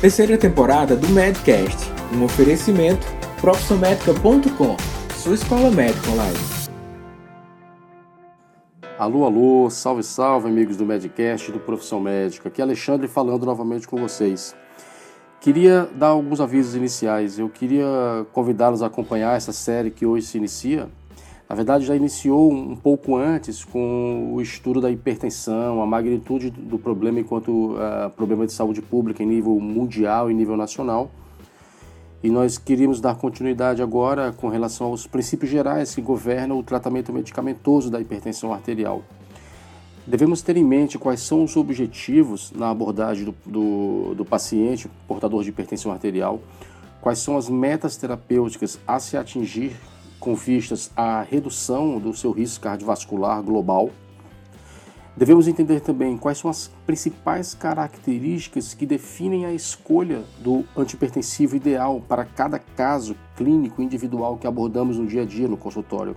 Terceira temporada do Medcast, um oferecimento profissionmedica.com, sua escola médica online. Alô, alô, salve, salve, amigos do Medcast do Profissão Médica. Aqui é Alexandre falando novamente com vocês. Queria dar alguns avisos iniciais. Eu queria convidá-los a acompanhar essa série que hoje se inicia, na verdade, já iniciou um pouco antes com o estudo da hipertensão, a magnitude do problema enquanto uh, problema de saúde pública em nível mundial e nível nacional. E nós queríamos dar continuidade agora com relação aos princípios gerais que governam o tratamento medicamentoso da hipertensão arterial. Devemos ter em mente quais são os objetivos na abordagem do, do, do paciente portador de hipertensão arterial, quais são as metas terapêuticas a se atingir com vistas à redução do seu risco cardiovascular global. Devemos entender também quais são as principais características que definem a escolha do antipertensivo ideal para cada caso clínico individual que abordamos no dia a dia no consultório.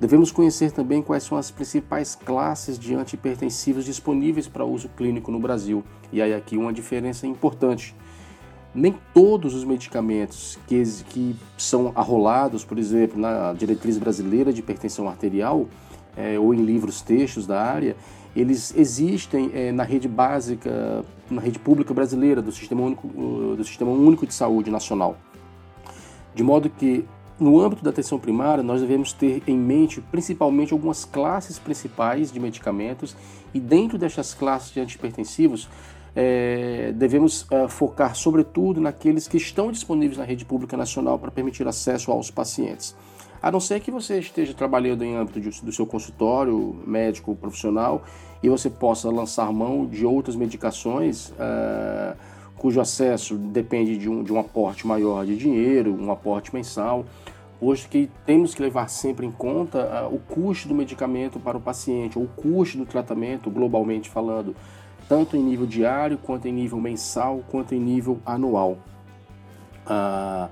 Devemos conhecer também quais são as principais classes de antipertensivos disponíveis para uso clínico no Brasil. E aí aqui uma diferença importante nem todos os medicamentos que, que são arrolados, por exemplo, na diretriz brasileira de hipertensão arterial é, ou em livros textos da área, eles existem é, na rede básica, na rede pública brasileira do Sistema Único, do Sistema Único de Saúde Nacional. De modo que, no âmbito da atenção primária, nós devemos ter em mente principalmente algumas classes principais de medicamentos e dentro destas classes de antihipertensivos é, devemos é, focar sobretudo naqueles que estão disponíveis na rede pública nacional para permitir acesso aos pacientes. A não ser que você esteja trabalhando em âmbito de, do seu consultório médico profissional e você possa lançar mão de outras medicações é, cujo acesso depende de um, de um aporte maior de dinheiro, um aporte mensal, posto que temos que levar sempre em conta uh, o custo do medicamento para o paciente, ou o custo do tratamento, globalmente falando tanto em nível diário, quanto em nível mensal, quanto em nível anual. Ah,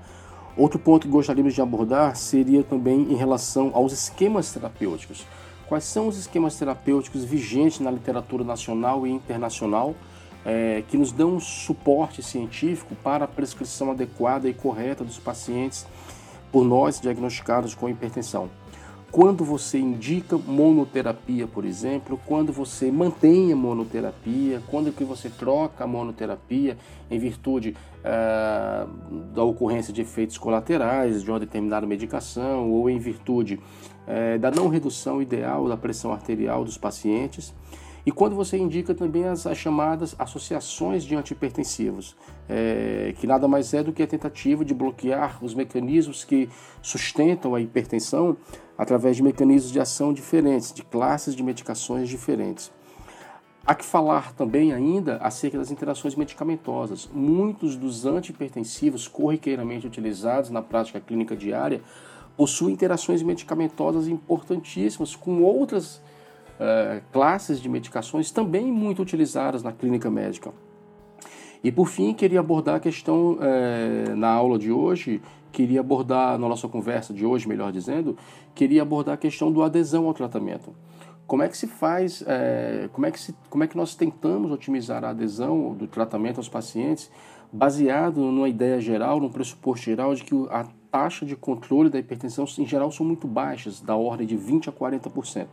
outro ponto que gostaríamos de abordar seria também em relação aos esquemas terapêuticos. Quais são os esquemas terapêuticos vigentes na literatura nacional e internacional é, que nos dão suporte científico para a prescrição adequada e correta dos pacientes por nós diagnosticados com hipertensão? Quando você indica monoterapia, por exemplo, quando você mantém a monoterapia, quando que você troca a monoterapia em virtude uh, da ocorrência de efeitos colaterais de uma determinada medicação ou em virtude uh, da não redução ideal da pressão arterial dos pacientes. E quando você indica também as, as chamadas associações de antihipertensivos, é, que nada mais é do que a tentativa de bloquear os mecanismos que sustentam a hipertensão através de mecanismos de ação diferentes, de classes de medicações diferentes. Há que falar também ainda acerca das interações medicamentosas. Muitos dos antihipertensivos corriqueiramente utilizados na prática clínica diária possuem interações medicamentosas importantíssimas com outras uh, classes de medicações também muito utilizadas na clínica médica. E por fim, queria abordar a questão uh, na aula de hoje queria abordar, na nossa conversa de hoje, melhor dizendo, queria abordar a questão do adesão ao tratamento. Como é que se faz, é, como, é que se, como é que nós tentamos otimizar a adesão do tratamento aos pacientes baseado numa ideia geral, num pressuposto geral de que a taxa de controle da hipertensão em geral são muito baixas, da ordem de 20 a 40%.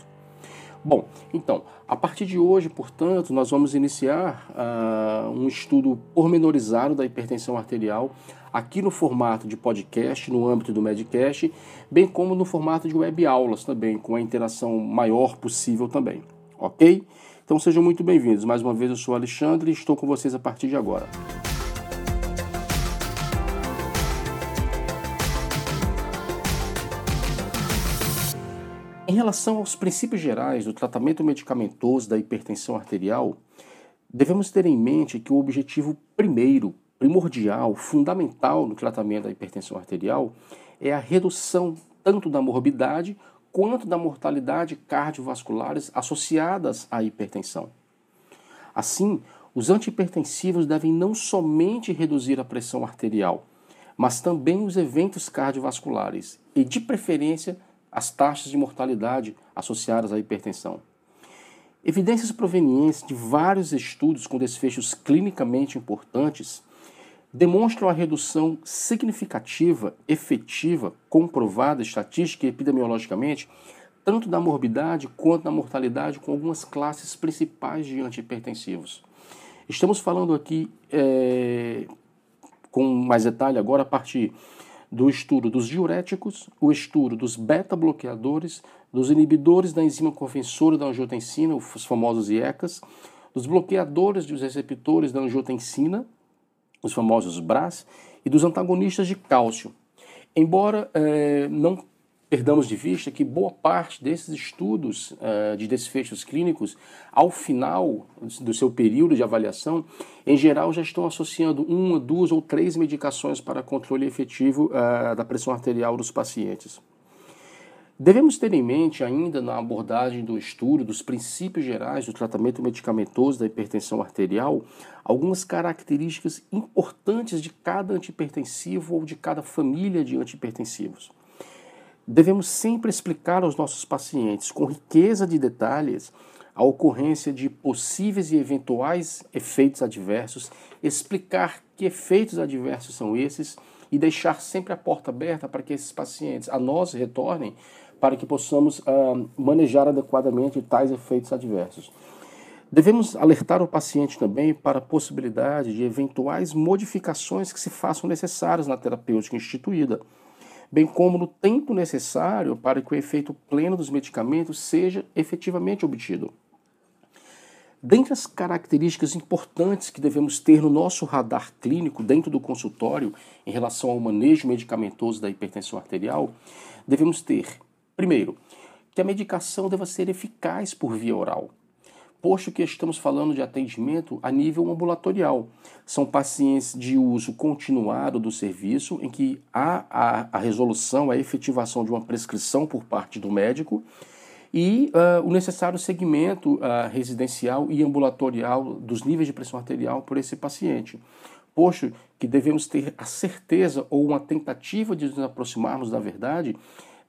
Bom, então, a partir de hoje, portanto, nós vamos iniciar uh, um estudo pormenorizado da hipertensão arterial aqui no formato de podcast, no âmbito do Medcast, bem como no formato de web aulas também, com a interação maior possível também, ok? Então sejam muito bem-vindos. Mais uma vez, eu sou Alexandre e estou com vocês a partir de agora. Em relação aos princípios gerais do tratamento medicamentoso da hipertensão arterial, devemos ter em mente que o objetivo primeiro, primordial, fundamental no tratamento da hipertensão arterial é a redução tanto da morbidade quanto da mortalidade cardiovasculares associadas à hipertensão. Assim, os antihipertensivos devem não somente reduzir a pressão arterial, mas também os eventos cardiovasculares e, de preferência, as taxas de mortalidade associadas à hipertensão. Evidências provenientes de vários estudos com desfechos clinicamente importantes demonstram a redução significativa, efetiva, comprovada estatística e epidemiologicamente, tanto da morbidade quanto da mortalidade com algumas classes principais de antihipertensivos. Estamos falando aqui é, com mais detalhe agora a partir do estudo dos diuréticos, o estudo dos beta-bloqueadores, dos inibidores da enzima conversora da angiotensina, os famosos IECAS, dos bloqueadores dos receptores da angiotensina, os famosos BRAS, e dos antagonistas de cálcio. Embora é, não perdamos de vista que boa parte desses estudos uh, de desfechos clínicos, ao final do seu período de avaliação, em geral já estão associando uma, duas ou três medicações para controle efetivo uh, da pressão arterial dos pacientes. Devemos ter em mente, ainda na abordagem do estudo dos princípios gerais do tratamento medicamentoso da hipertensão arterial, algumas características importantes de cada antihipertensivo ou de cada família de antihipertensivos. Devemos sempre explicar aos nossos pacientes, com riqueza de detalhes, a ocorrência de possíveis e eventuais efeitos adversos, explicar que efeitos adversos são esses e deixar sempre a porta aberta para que esses pacientes a nós retornem para que possamos uh, manejar adequadamente tais efeitos adversos. Devemos alertar o paciente também para a possibilidade de eventuais modificações que se façam necessárias na terapêutica instituída, bem como no tempo necessário para que o efeito pleno dos medicamentos seja efetivamente obtido. Dentre as características importantes que devemos ter no nosso radar clínico dentro do consultório em relação ao manejo medicamentoso da hipertensão arterial, devemos ter Primeiro, que a medicação deva ser eficaz por via oral, posto que estamos falando de atendimento a nível ambulatorial. São pacientes de uso continuado do serviço, em que há a, a resolução, a efetivação de uma prescrição por parte do médico e uh, o necessário segmento uh, residencial e ambulatorial dos níveis de pressão arterial por esse paciente. Posto que devemos ter a certeza ou uma tentativa de nos aproximarmos da verdade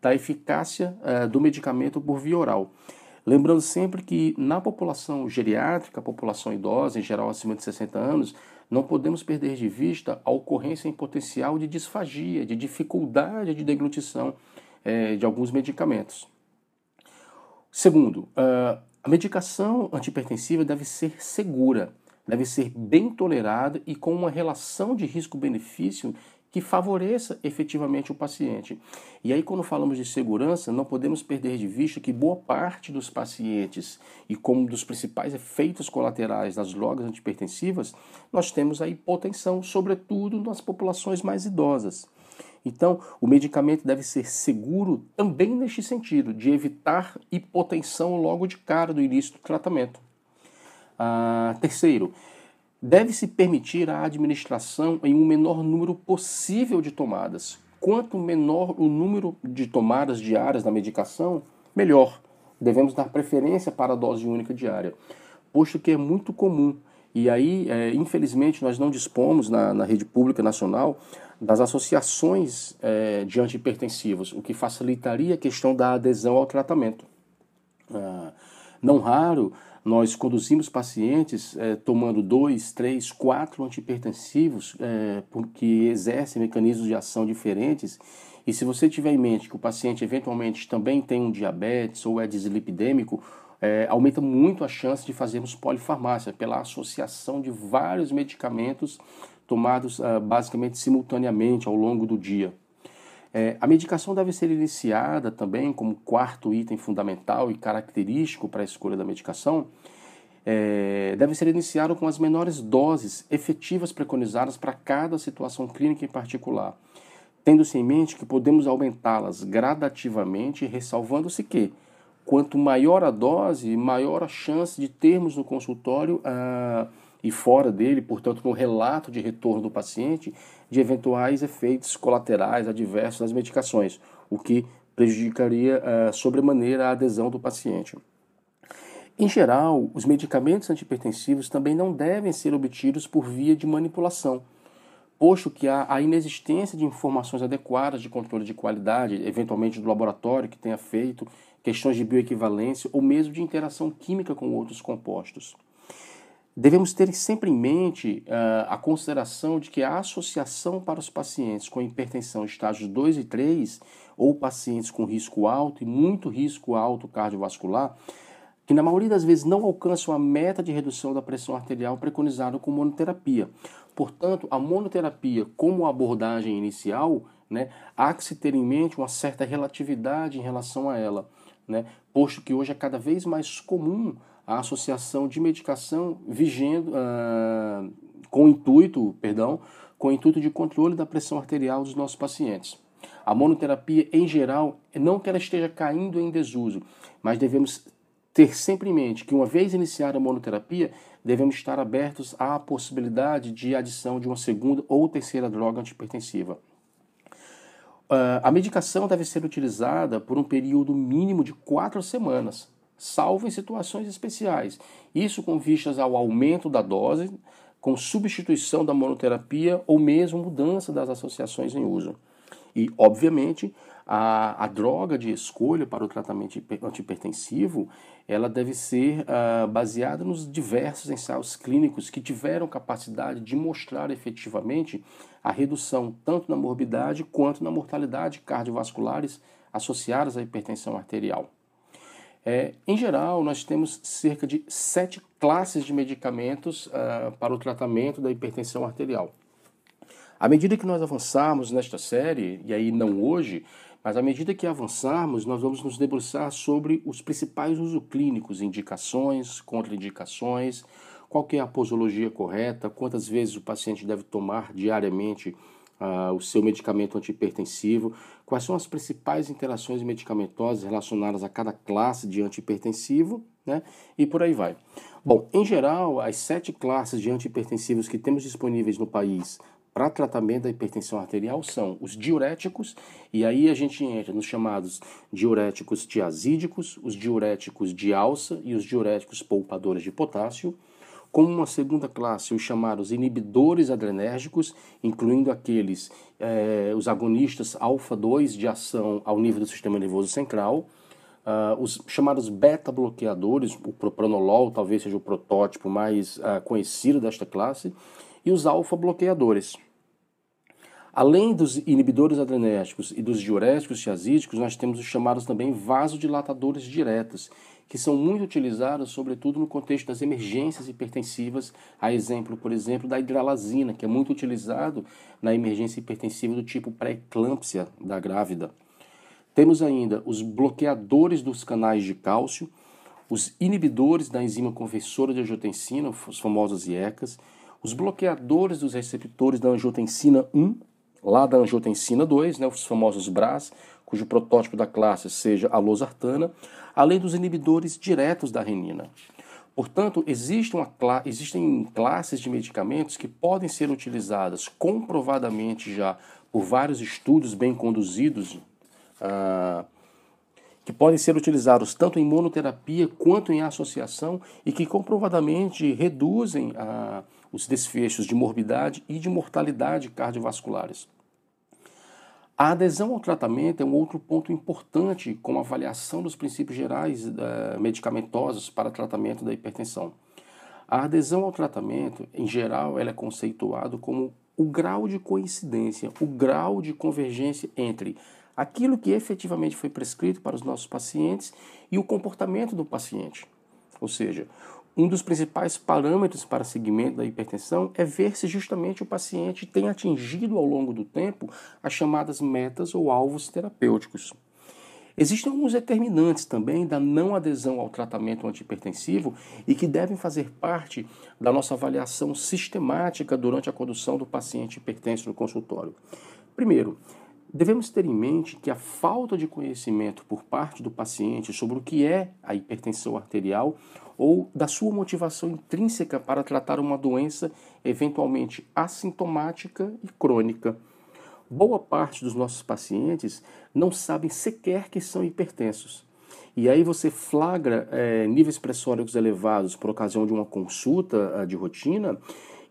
da eficácia uh, do medicamento por via oral. Lembrando sempre que na população geriátrica, a população idosa, em geral acima de 60 anos, não podemos perder de vista a ocorrência em potencial de disfagia, de dificuldade de deglutição eh, de alguns medicamentos. Segundo, uh, a medicação antipertensiva deve ser segura, deve ser bem tolerada e com uma relação de risco-benefício que favoreça efetivamente o paciente. E aí, quando falamos de segurança, não podemos perder de vista que boa parte dos pacientes, e como dos principais efeitos colaterais das drogas antipertensivas, nós temos a hipotensão, sobretudo nas populações mais idosas. Então, o medicamento deve ser seguro também neste sentido, de evitar hipotensão logo de cara do início do tratamento. Ah, terceiro, Deve-se permitir a administração em um menor número possível de tomadas. Quanto menor o número de tomadas diárias da medicação, melhor. Devemos dar preferência para a dose única diária, posto que é muito comum. E aí, é, infelizmente, nós não dispomos na, na, rede pública nacional das associações é, de antihipertensivos, o que facilitaria a questão da adesão ao tratamento. Ah, não raro, nós conduzimos pacientes é, tomando dois, três, quatro antihipertensivos é, exercem mecanismos de ação diferentes. E se você tiver em mente que o paciente eventualmente também tem um diabetes ou é dislipidêmico, é, aumenta muito a chance de fazermos polifarmácia pela associação de vários medicamentos tomados uh, basicamente simultaneamente ao longo do dia. É, a medicação deve ser iniciada também como quarto item fundamental e característico para a escolha da medicação. É, deve ser iniciada com as menores doses efetivas preconizadas para cada situação clínica em particular, tendo-se em mente que podemos aumentá-las gradativamente, ressalvando-se que quanto maior a dose, maior a chance de termos no consultório ah, e fora dele, portanto, no relato de retorno do paciente, de eventuais efeitos colaterais adversos das medicações, o que prejudicaria uh, sobremaneira a adesão do paciente. Em geral, os medicamentos antihipertensivos também não devem ser obtidos por via de manipulação, posto que há a inexistência de informações adequadas de controle de qualidade, eventualmente do laboratório que tenha feito, questões de bioequivalência ou mesmo de interação química com outros compostos. Devemos ter sempre em mente uh, a consideração de que a associação para os pacientes com hipertensão estágios 2 e 3, ou pacientes com risco alto e muito risco alto cardiovascular, que na maioria das vezes não alcançam a meta de redução da pressão arterial preconizada com monoterapia. Portanto, a monoterapia como abordagem inicial, né, há que se ter em mente uma certa relatividade em relação a ela, né, posto que hoje é cada vez mais comum a associação de medicação vigendo, uh, com intuito, perdão, com intuito de controle da pressão arterial dos nossos pacientes. A monoterapia, em geral, não que ela esteja caindo em desuso, mas devemos ter sempre em mente que, uma vez iniciada a monoterapia, devemos estar abertos à possibilidade de adição de uma segunda ou terceira droga antipertensiva. Uh, a medicação deve ser utilizada por um período mínimo de quatro semanas, salvo em situações especiais. Isso com vistas ao aumento da dose, com substituição da monoterapia ou mesmo mudança das associações em uso. E, obviamente, a, a droga de escolha para o tratamento antipertensivo ela deve ser uh, baseada nos diversos ensaios clínicos que tiveram capacidade de mostrar efetivamente a redução tanto na morbidade quanto na mortalidade cardiovasculares associadas à hipertensão arterial. É, em geral, nós temos cerca de sete classes de medicamentos uh, para o tratamento da hipertensão arterial. À medida que nós avançarmos nesta série, e aí não hoje, mas à medida que avançarmos, nós vamos nos debruçar sobre os principais usos clínicos, indicações, contraindicações, qual é a posologia correta, quantas vezes o paciente deve tomar diariamente o seu medicamento antihipertensivo, quais são as principais interações medicamentosas relacionadas a cada classe de antihipertensivo, né? E por aí vai. Bom, em geral, as sete classes de antihipertensivos que temos disponíveis no país para tratamento da hipertensão arterial são os diuréticos, e aí a gente entra nos chamados diuréticos tiazídicos, os diuréticos de alça e os diuréticos poupadores de potássio. Como uma segunda classe, os chamados inibidores adrenérgicos, incluindo aqueles, eh, os agonistas alfa-2 de ação ao nível do sistema nervoso central, uh, os chamados beta-bloqueadores, o propranolol talvez seja o protótipo mais uh, conhecido desta classe, e os alfa-bloqueadores. Além dos inibidores adrenérgicos e dos diuréticos tiazídicos, nós temos os chamados também vasodilatadores diretos, que são muito utilizados, sobretudo no contexto das emergências hipertensivas, a exemplo, por exemplo, da hidralazina, que é muito utilizado na emergência hipertensiva do tipo pré-eclâmpsia da grávida. Temos ainda os bloqueadores dos canais de cálcio, os inibidores da enzima conversora de angiotensina, os famosos IECAS, os bloqueadores dos receptores da angiotensina 1, lá da angiotensina 2, né, os famosos BRAS, cujo protótipo da classe seja a losartana, além dos inibidores diretos da renina. Portanto, existe existem classes de medicamentos que podem ser utilizadas comprovadamente já por vários estudos bem conduzidos, ah, que podem ser utilizados tanto em monoterapia quanto em associação e que comprovadamente reduzem ah, os desfechos de morbidade e de mortalidade cardiovasculares. A adesão ao tratamento é um outro ponto importante com a avaliação dos princípios gerais uh, medicamentosos para tratamento da hipertensão. A adesão ao tratamento, em geral, ela é conceituado como o grau de coincidência, o grau de convergência entre aquilo que efetivamente foi prescrito para os nossos pacientes e o comportamento do paciente. Ou seja, um dos principais parâmetros para seguimento da hipertensão é ver se justamente o paciente tem atingido ao longo do tempo as chamadas metas ou alvos terapêuticos. Existem alguns determinantes também da não adesão ao tratamento antihipertensivo e que devem fazer parte da nossa avaliação sistemática durante a condução do paciente hipertenso no consultório. Primeiro, Devemos ter em mente que a falta de conhecimento por parte do paciente sobre o que é a hipertensão arterial ou da sua motivação intrínseca para tratar uma doença eventualmente assintomática e crônica. Boa parte dos nossos pacientes não sabem sequer que são hipertensos. E aí você flagra é, níveis pressóricos elevados por ocasião de uma consulta uh, de rotina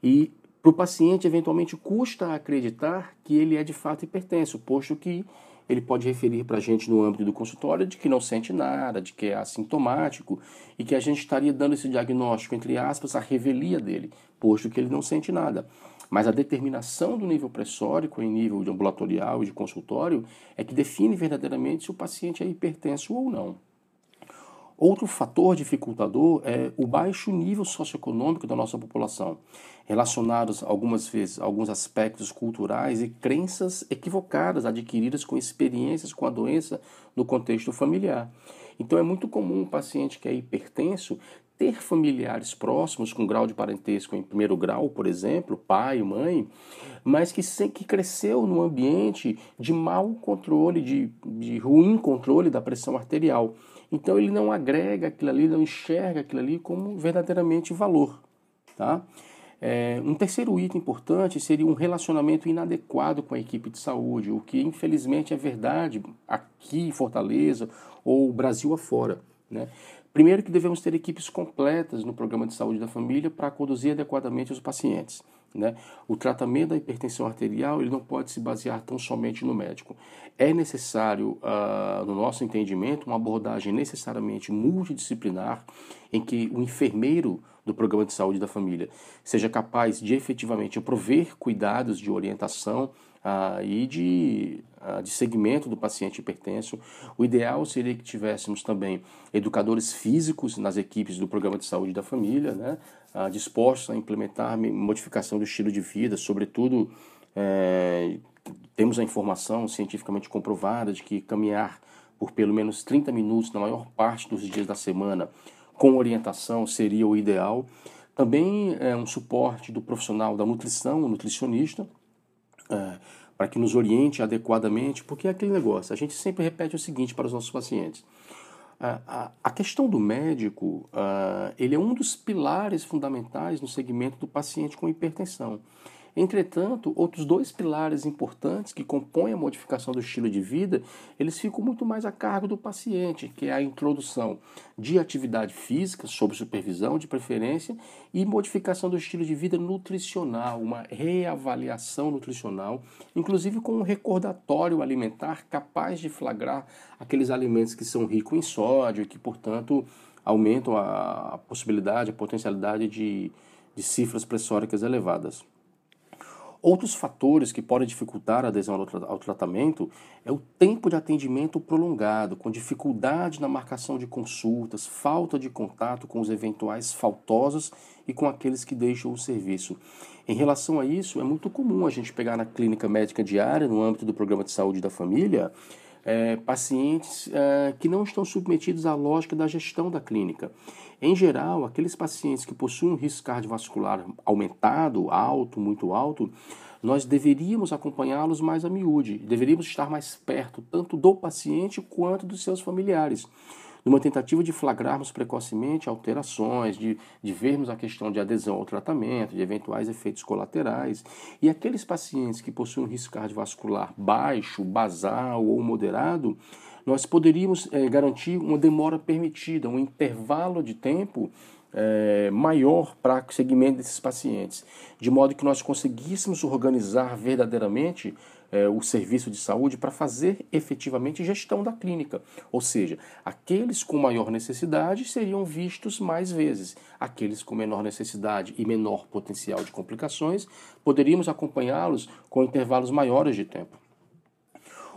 e para o paciente, eventualmente, custa acreditar que ele é de fato hipertenso, posto que ele pode referir para a gente no âmbito do consultório de que não sente nada, de que é assintomático e que a gente estaria dando esse diagnóstico, entre aspas, a revelia dele, posto que ele não sente nada. Mas a determinação do nível pressórico em nível de ambulatorial e de consultório é que define verdadeiramente se o paciente é hipertenso ou não. Outro fator dificultador é o baixo nível socioeconômico da nossa população, relacionados algumas vezes a alguns aspectos culturais e crenças equivocadas adquiridas com experiências com a doença no contexto familiar. Então é muito comum um paciente que é hipertenso ter familiares próximos com grau de parentesco em primeiro grau, por exemplo, pai, mãe, mas que, que cresceu num ambiente de mau controle, de, de ruim controle da pressão arterial. Então ele não agrega aquilo ali, não enxerga aquilo ali como verdadeiramente valor. Tá? É, um terceiro item importante seria um relacionamento inadequado com a equipe de saúde, o que infelizmente é verdade aqui em Fortaleza ou Brasil afora. Né? Primeiro que devemos ter equipes completas no programa de saúde da família para conduzir adequadamente os pacientes. Né? O tratamento da hipertensão arterial ele não pode se basear tão somente no médico. É necessário, uh, no nosso entendimento, uma abordagem necessariamente multidisciplinar em que o enfermeiro do programa de saúde da família seja capaz de efetivamente prover cuidados de orientação uh, e de, uh, de segmento do paciente hipertenso. O ideal seria que tivéssemos também educadores físicos nas equipes do programa de saúde da família, né? uh, dispostos a implementar modificação do estilo de vida, sobretudo é, temos a informação cientificamente comprovada de que caminhar por pelo menos 30 minutos na maior parte dos dias da semana com orientação seria o ideal. Também é um suporte do profissional da nutrição, o nutricionista, é, para que nos oriente adequadamente, porque é aquele negócio, a gente sempre repete o seguinte para os nossos pacientes. A, questão do médico, uh, ele é um dos pilares fundamentais no segmento do paciente com hipertensão. Entretanto, outros dois pilares importantes que compõem a modificação do estilo de vida, eles ficam muito mais a cargo do paciente, que é a introdução de atividade física, sob supervisão de preferência, e modificação do estilo de vida nutricional, uma reavaliação nutricional, inclusive com um recordatório alimentar capaz de flagrar aqueles alimentos que são ricos em sódio e que, portanto, aumentam a possibilidade, a potencialidade de, de cifras pressóricas elevadas. Outros fatores que podem dificultar a adesão ao tratamento é o tempo de atendimento prolongado, com dificuldade na marcação de consultas, falta de contato com os eventuais faltosos e com aqueles que deixam o serviço. Em relação a isso, é muito comum a gente pegar na clínica médica diária, no âmbito do programa de saúde da família, é, pacientes é, que não estão submetidos à lógica da gestão da clínica. Em geral, aqueles pacientes que possuem um risco cardiovascular aumentado, alto, muito alto, nós deveríamos acompanhá-los mais a miúde, deveríamos estar mais perto tanto do paciente quanto dos seus familiares numa tentativa de flagrarmos precocemente alterações, de, de vermos a questão de adesão ao tratamento, de eventuais efeitos colaterais. E aqueles pacientes que possuem um risco cardiovascular baixo, basal ou moderado, nós poderíamos é, garantir uma demora permitida, um intervalo de tempo é, maior para o segmento desses pacientes, de modo que nós conseguíssemos organizar verdadeiramente é, o serviço de saúde para fazer efetivamente gestão da clínica. Ou seja, aqueles com maior necessidade seriam vistos mais vezes, aqueles com menor necessidade e menor potencial de complicações poderíamos acompanhá-los com intervalos maiores de tempo.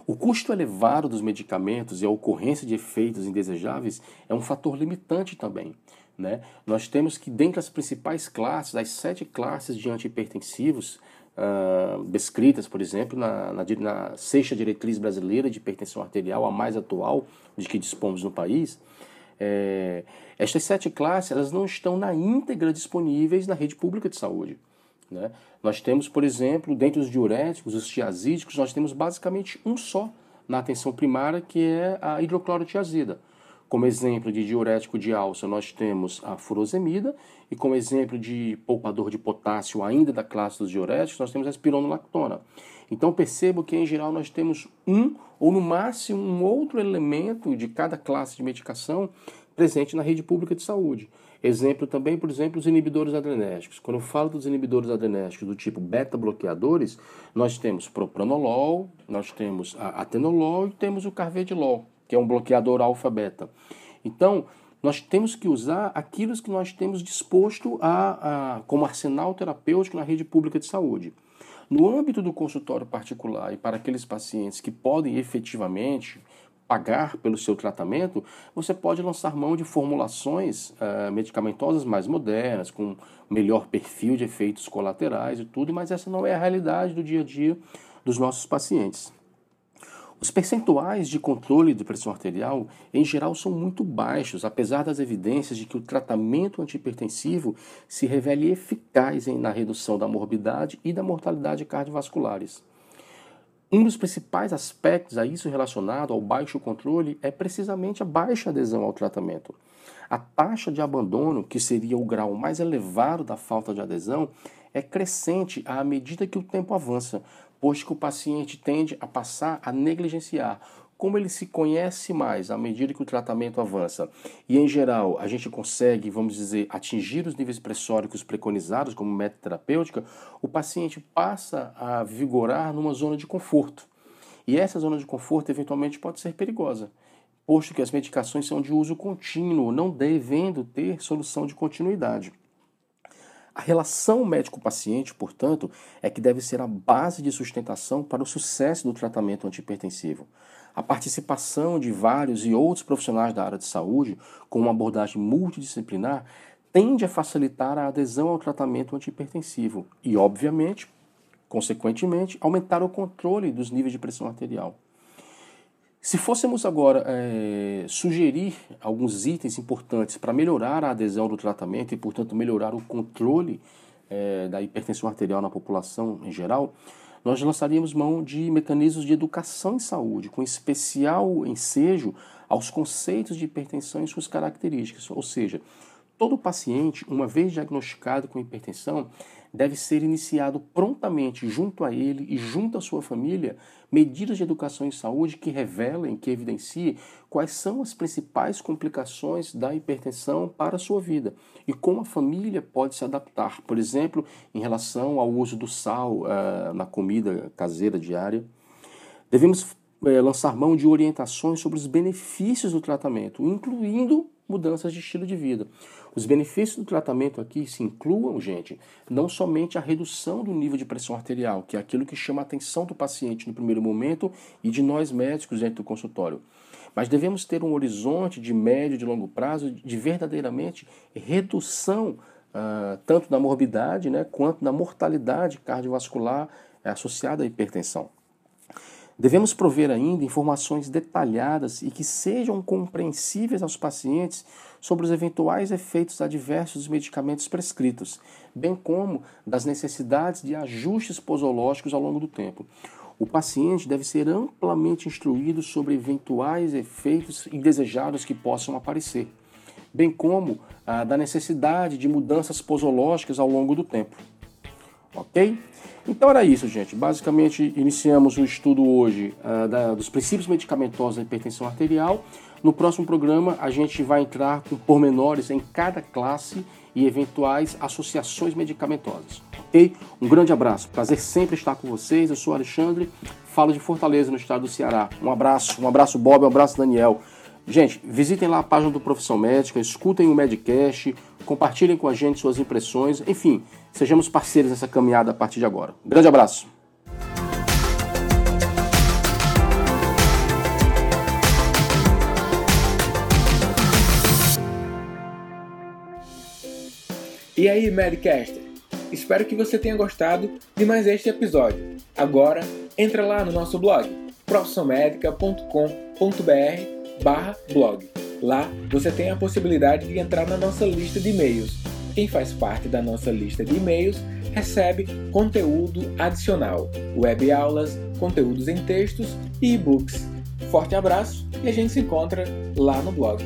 O custo elevado dos medicamentos e a ocorrência de efeitos indesejáveis é um fator limitante também. Né? Nós temos que, dentre as principais classes, as sete classes de antihipertensivos, uh, descritas, por exemplo, na, na, na sexta diretriz brasileira de hipertensão arterial, a mais atual de que dispomos no país, é, estas sete classes elas não estão na íntegra disponíveis na rede pública de saúde. Né? Nós temos, por exemplo, dentre os diuréticos, os tiazídicos, nós temos basicamente um só na atenção primária, que é a hidroclorotiazida. Como exemplo de diurético de alça, nós temos a furosemida, e como exemplo de poupador de potássio, ainda da classe dos diuréticos, nós temos a espironolactona. Então percebo que, em geral, nós temos um ou, no máximo, um outro elemento de cada classe de medicação presente na rede pública de saúde. Exemplo também, por exemplo, os inibidores adrenérgicos. Quando eu falo dos inibidores adrenérgicos do tipo beta-bloqueadores, nós temos propranolol, nós temos a atenolol e temos o carvedilol, que é um bloqueador alfa-beta. Então, nós temos que usar aquilo que nós temos disposto a, a, como arsenal terapêutico na rede pública de saúde. No âmbito do consultório particular e para aqueles pacientes que podem efetivamente pagar pelo seu tratamento, você pode lançar mão de formulações uh, medicamentosas mais modernas, com melhor perfil de efeitos colaterais e tudo, mas essa não é a realidade do dia a dia dos nossos pacientes. Os percentuais de controle de pressão arterial, em geral, são muito baixos, apesar das evidências de que o tratamento antihipertensivo se revele eficaz na redução da morbidade e da mortalidade cardiovasculares. Um dos principais aspectos a isso relacionado ao baixo controle é precisamente a baixa adesão ao tratamento. A taxa de abandono, que seria o grau mais elevado da falta de adesão, é crescente à medida que o tempo avança, pois que o paciente tende a passar a negligenciar. Como ele se conhece mais à medida que o tratamento avança, e em geral a gente consegue, vamos dizer, atingir os níveis pressóricos preconizados como método terapêutica, o paciente passa a vigorar numa zona de conforto. E essa zona de conforto eventualmente pode ser perigosa, posto que as medicações são de uso contínuo, não devendo ter solução de continuidade. A relação médico-paciente, portanto, é que deve ser a base de sustentação para o sucesso do tratamento antihipertensivo. A participação de vários e outros profissionais da área de saúde, com uma abordagem multidisciplinar, tende a facilitar a adesão ao tratamento antihipertensivo e, obviamente, consequentemente, aumentar o controle dos níveis de pressão arterial. Se fôssemos agora é, sugerir alguns itens importantes para melhorar a adesão do tratamento e, portanto, melhorar o controle é, da hipertensão arterial na população em geral, nós lançaríamos mão de mecanismos de educação em saúde, com especial ensejo aos conceitos de hipertensão e suas características. Ou seja, todo paciente, uma vez diagnosticado com hipertensão, deve ser iniciado prontamente junto a ele e junto à sua família medidas de educação em saúde que revelem, que evidenciem quais são as principais complicações da hipertensão para a sua vida e como a família pode se adaptar, por exemplo, em relação ao uso do sal uh, na comida caseira diária. Devemos uh, lançar mão de orientações sobre os benefícios do tratamento, incluindo mudanças de estilo de vida. Os benefícios do tratamento aqui se incluam, gente, não somente a redução do nível de pressão arterial, que é aquilo que chama a atenção do paciente no primeiro momento e de nós médicos dentro do consultório, mas devemos ter um horizonte de médio e de longo prazo de verdadeiramente redução uh, tanto da morbidade né, quanto da mortalidade cardiovascular associada à hipertensão. Devemos prover ainda informações detalhadas e que sejam compreensíveis aos pacientes sobre os eventuais efeitos adversos dos medicamentos prescritos, bem como das necessidades de ajustes posológicos ao longo do tempo. O paciente deve ser amplamente instruído sobre eventuais efeitos indesejados que possam aparecer, bem como ah, da necessidade de mudanças posológicas ao longo do tempo. Ok? Então era isso, gente. Basicamente, iniciamos o estudo hoje uh, da, dos princípios medicamentosos da hipertensão arterial. No próximo programa, a gente vai entrar com pormenores em cada classe e eventuais associações medicamentosas. Ok? Um grande abraço. Prazer sempre estar com vocês. Eu sou Alexandre, falo de Fortaleza, no estado do Ceará. Um abraço, um abraço, Bob, um abraço, Daniel. Gente, visitem lá a página do Profissão Médica, escutem o Medcast, compartilhem com a gente suas impressões, enfim, sejamos parceiros nessa caminhada a partir de agora. Um grande abraço! E aí, Medcaster? Espero que você tenha gostado de mais este episódio. Agora, entra lá no nosso blog, profissionmedica.com.br barra blog. Lá você tem a possibilidade de entrar na nossa lista de e-mails. Quem faz parte da nossa lista de e-mails recebe conteúdo adicional, web aulas, conteúdos em textos e e-books. Forte abraço e a gente se encontra lá no blog.